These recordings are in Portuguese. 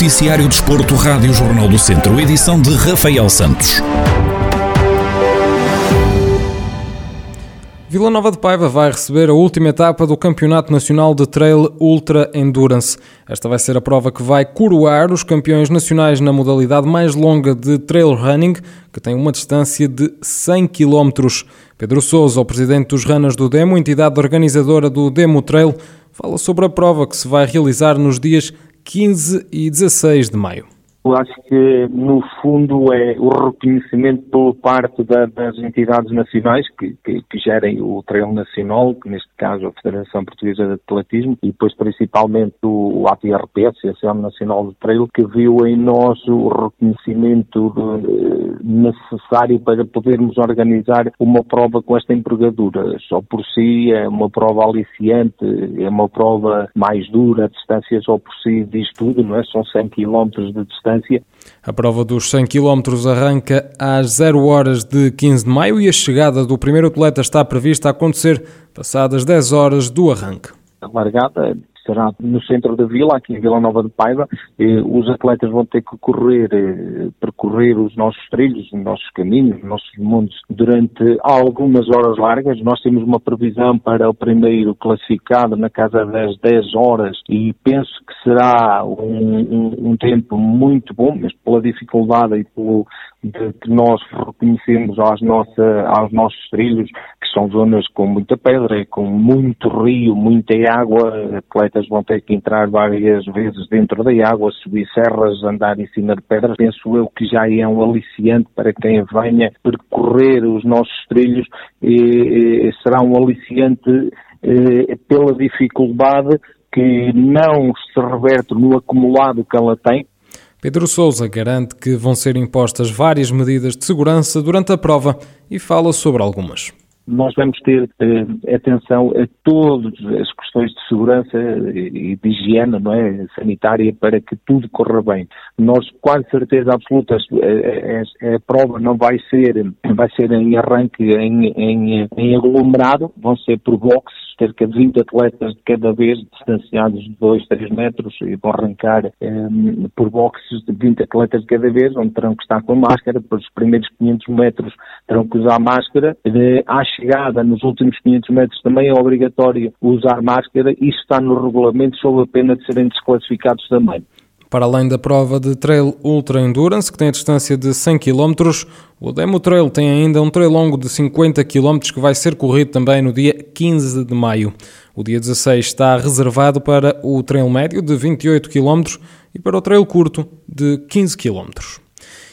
Noticiário Desporto, Rádio Jornal do Centro, edição de Rafael Santos. Vila Nova de Paiva vai receber a última etapa do Campeonato Nacional de Trail Ultra Endurance. Esta vai ser a prova que vai coroar os campeões nacionais na modalidade mais longa de trail running, que tem uma distância de 100 km. Pedro Souza, o presidente dos Runners do Demo, entidade organizadora do Demo Trail, fala sobre a prova que se vai realizar nos dias 15 e 16 de maio. Eu acho que, no fundo, é o reconhecimento por parte da, das entidades nacionais que, que, que, gerem o trail nacional, que neste caso a Federação Portuguesa de Atletismo, e depois principalmente o, o ATRP, a Associação Nacional de Trail, que viu em nós o reconhecimento de, necessário para podermos organizar uma prova com esta envergadura. Só por si é uma prova aliciante, é uma prova mais dura, a distância só por si diz tudo, não é? São 100 km de distância distância. A prova dos 100 km arranca às 0 horas de 15 de maio e a chegada do primeiro atleta está prevista a acontecer passadas 10 horas do arranque. A largada será no centro da vila, aqui em Vila Nova de Paiva. os atletas vão ter que correr, eh, percorrer os nossos trilhos, os nossos caminhos, os nossos montes durante algumas horas largas. Nós temos uma previsão para o primeiro classificado na casa das 10 horas e penso que será um, um, um tempo muito bom, mas pela dificuldade e pelo de que nós reconhecemos aos, nossa, aos nossos trilhos, são zonas com muita pedra, com muito rio, muita água, atletas vão ter que entrar várias vezes dentro da água, subir serras, andar em cima de pedras. Penso eu que já é um aliciante para quem venha percorrer os nossos trilhos, e, e será um aliciante e, pela dificuldade que não se reverte no acumulado que ela tem, Pedro Sousa garante que vão ser impostas várias medidas de segurança durante a prova e fala sobre algumas nós vamos ter eh, atenção a todas as questões de segurança e de higiene não é, sanitária para que tudo corra bem. Nós, quase certeza absoluta, a, a, a, prova não vai ser, vai ser em arranque em, em, em aglomerado, vão ser por boxes, cerca de 20 atletas de cada vez, distanciados de 2, 3 metros, e vão arrancar eh, por boxes de 20 atletas de cada vez, onde terão que estar com máscara, depois os primeiros 500 metros terão que usar máscara. Eh, acho chegada nos últimos 500 metros também é obrigatório usar máscara. Isso está no regulamento sob a pena de serem desclassificados também. Para além da prova de Trail Ultra Endurance, que tem a distância de 100 km, o Demo Trail tem ainda um trail longo de 50 km que vai ser corrido também no dia 15 de maio. O dia 16 está reservado para o trail médio de 28 km e para o trail curto de 15 km.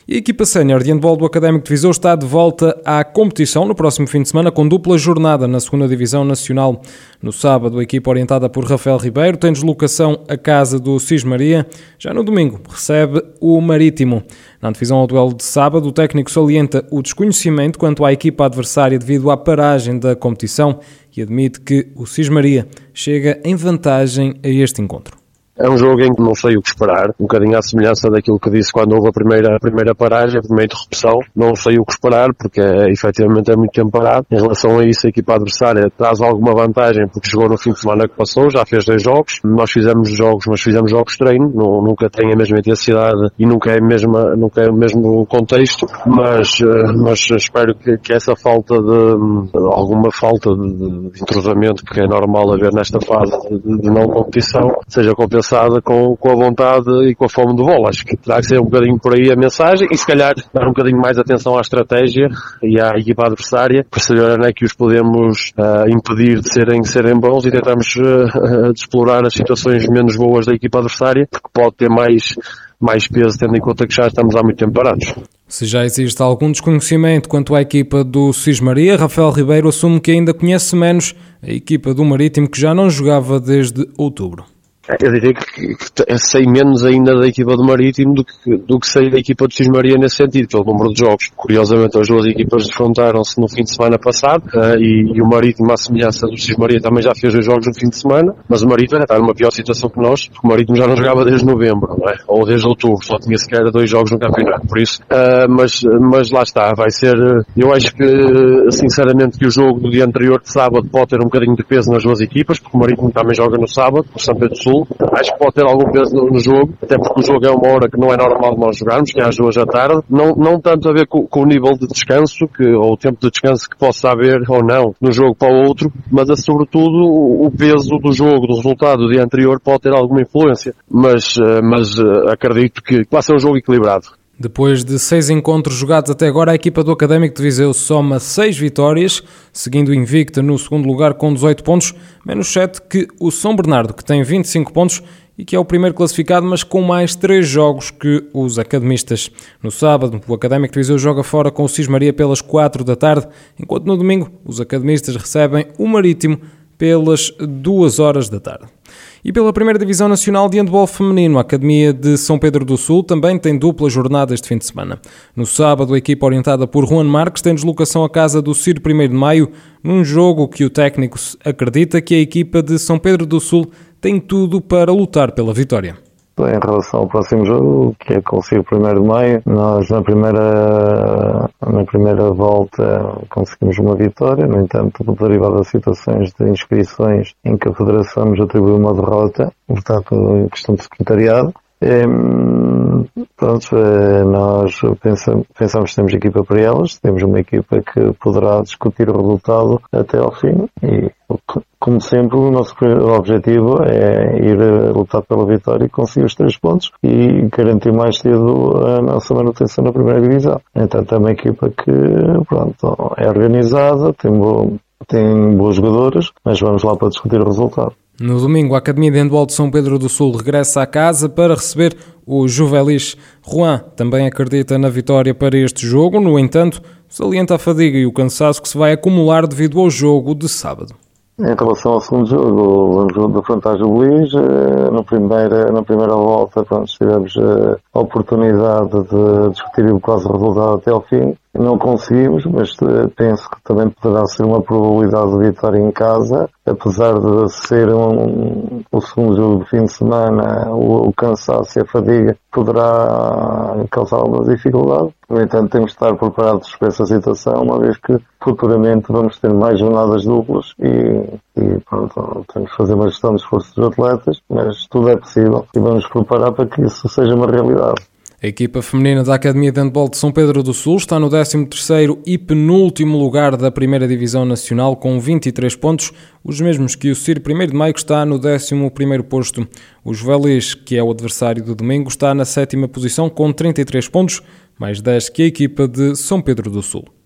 E a equipa sénior de handball do Académico de Viseu está de volta à competição no próximo fim de semana com dupla jornada na segunda Divisão Nacional. No sábado, a equipa orientada por Rafael Ribeiro tem deslocação à casa do Cis Maria. Já no domingo, recebe o Marítimo. Na divisão ao duelo de sábado, o técnico salienta o desconhecimento quanto à equipa adversária devido à paragem da competição e admite que o Cis Maria chega em vantagem a este encontro. É um jogo em que não sei o que esperar, um bocadinho à semelhança daquilo que disse quando houve a primeira, a primeira paragem, a primeira interrupção. Não sei o que esperar, porque é, efetivamente é muito tempo parado. Em relação a isso, a equipa adversária traz alguma vantagem, porque jogou no fim de semana que passou, já fez dois jogos. Nós fizemos jogos, mas fizemos jogos de treino, não, nunca tem a mesma intensidade e nunca é, a mesma, nunca é o mesmo contexto, mas, eh, mas espero que, que essa falta de, alguma falta de, de entrosamento que é normal haver nesta fase de, de não competição, seja compensada com, com a vontade e com a fome de bola. Acho que terá que ser um bocadinho por aí a mensagem e se calhar dar um bocadinho mais atenção à estratégia e à equipa adversária para saber onde é que os podemos uh, impedir de serem, de serem bons e tentarmos uh, explorar as situações menos boas da equipa adversária, porque pode ter mais, mais peso tendo em conta que já estamos há muito tempo parados. Se já existe algum desconhecimento quanto à equipa do Cismaria, Rafael Ribeiro assume que ainda conhece menos a equipa do Marítimo que já não jogava desde outubro. Eu diria que, que, sei menos ainda da equipa do Marítimo do que, do que sei da equipa do X-Maria nesse sentido, pelo número de jogos. Curiosamente, as duas equipas defrontaram-se no fim de semana passado uh, e, e, o Marítimo, à semelhança do X-Maria, também já fez dois jogos no fim de semana, mas o Marítimo está numa pior situação que nós, porque o Marítimo já não jogava desde novembro, é? ou desde outubro, só tinha sequer dois jogos no campeonato. Por isso, uh, mas, mas lá está, vai ser. Eu acho que, sinceramente, que o jogo do dia anterior de sábado pode ter um bocadinho de peso nas duas equipas, porque o Marítimo também joga no sábado, o São Pedro Sul Acho que pode ter algum peso no, no, jogo, até porque o jogo é uma hora que não é normal nós jogarmos, que é às duas da tarde. Não, não tanto a ver com, com o nível de descanso, que, ou o tempo de descanso que possa haver ou não no jogo para o outro, mas é sobretudo o peso do jogo, do resultado do dia anterior pode ter alguma influência. Mas, eh, mas eh, acredito que vai ser um jogo equilibrado. Depois de seis encontros jogados até agora, a equipa do Académico de Viseu soma seis vitórias, seguindo invicta no segundo lugar com 18 pontos, menos 7 que o São Bernardo, que tem 25 pontos e que é o primeiro classificado, mas com mais três jogos que os academistas. No sábado, o Académico de Viseu joga fora com o Cismaria pelas 4 da tarde, enquanto no domingo os academistas recebem o Marítimo pelas 2 horas da tarde. E pela primeira Divisão Nacional de Handball Feminino, a Academia de São Pedro do Sul também tem dupla jornada este fim de semana. No sábado, a equipa orientada por Juan Marques tem deslocação à casa do Ciro 1 de Maio, num jogo que o técnico acredita que a equipa de São Pedro do Sul tem tudo para lutar pela vitória. Em relação ao próximo jogo, que é com o Ciro 1 de Maio, nós na primeira, na primeira volta conseguimos uma vitória, no entanto, derivado das situações de inscrições em que a Federação nos atribuiu uma derrota, portanto, questão de secretariado, pronto, eh, nós pensamos, pensamos que temos equipa para elas, temos uma equipa que poderá discutir o resultado até ao fim e, como sempre, o nosso objetivo é ir lutar pela vitória e conseguir os três pontos e garantir mais cedo a nossa manutenção na primeira divisão. Entanto, é uma equipa que, pronto, é organizada, tem, bo tem boas jogadoras, mas vamos lá para discutir o resultado. No domingo, a Academia de Handball de São Pedro do Sul regressa à casa para receber o Juvelis. Juan também acredita na vitória para este jogo, no entanto, salienta a fadiga e o cansaço que se vai acumular devido ao jogo de sábado. Em relação ao segundo jogo, o jogo do Fantasma Juvelis, eh, na primeira, na primeira volta pronto, tivemos eh, a oportunidade de discutir o quase resultado até ao fim não conseguimos, mas eh, penso que também poderá ser uma probabilidade de vitória em casa, apesar de ser um, o segundo jogo de fim de semana, o, o cansaço e a fadiga poderá causar alguma dificuldade. No entanto, temos de estar preparados para essa situação, uma vez que futuramente vamos ter mais jornadas duplas e, e pronto, temos que fazer uma gestão de esforços dos atletas, mas tudo é possível e vamos preparar para que isso seja uma realidade. A equipa feminina da Academia de Handball de São Pedro do Sul está no 13º e penúltimo lugar da Primeira Divisão Nacional com 23 pontos, os mesmos que o CIR 1 de Maio que está no 11º posto. O Juvelis, que é o adversário do domingo, está na sétima posição com 33 pontos, mais 10 que a equipa de São Pedro do Sul.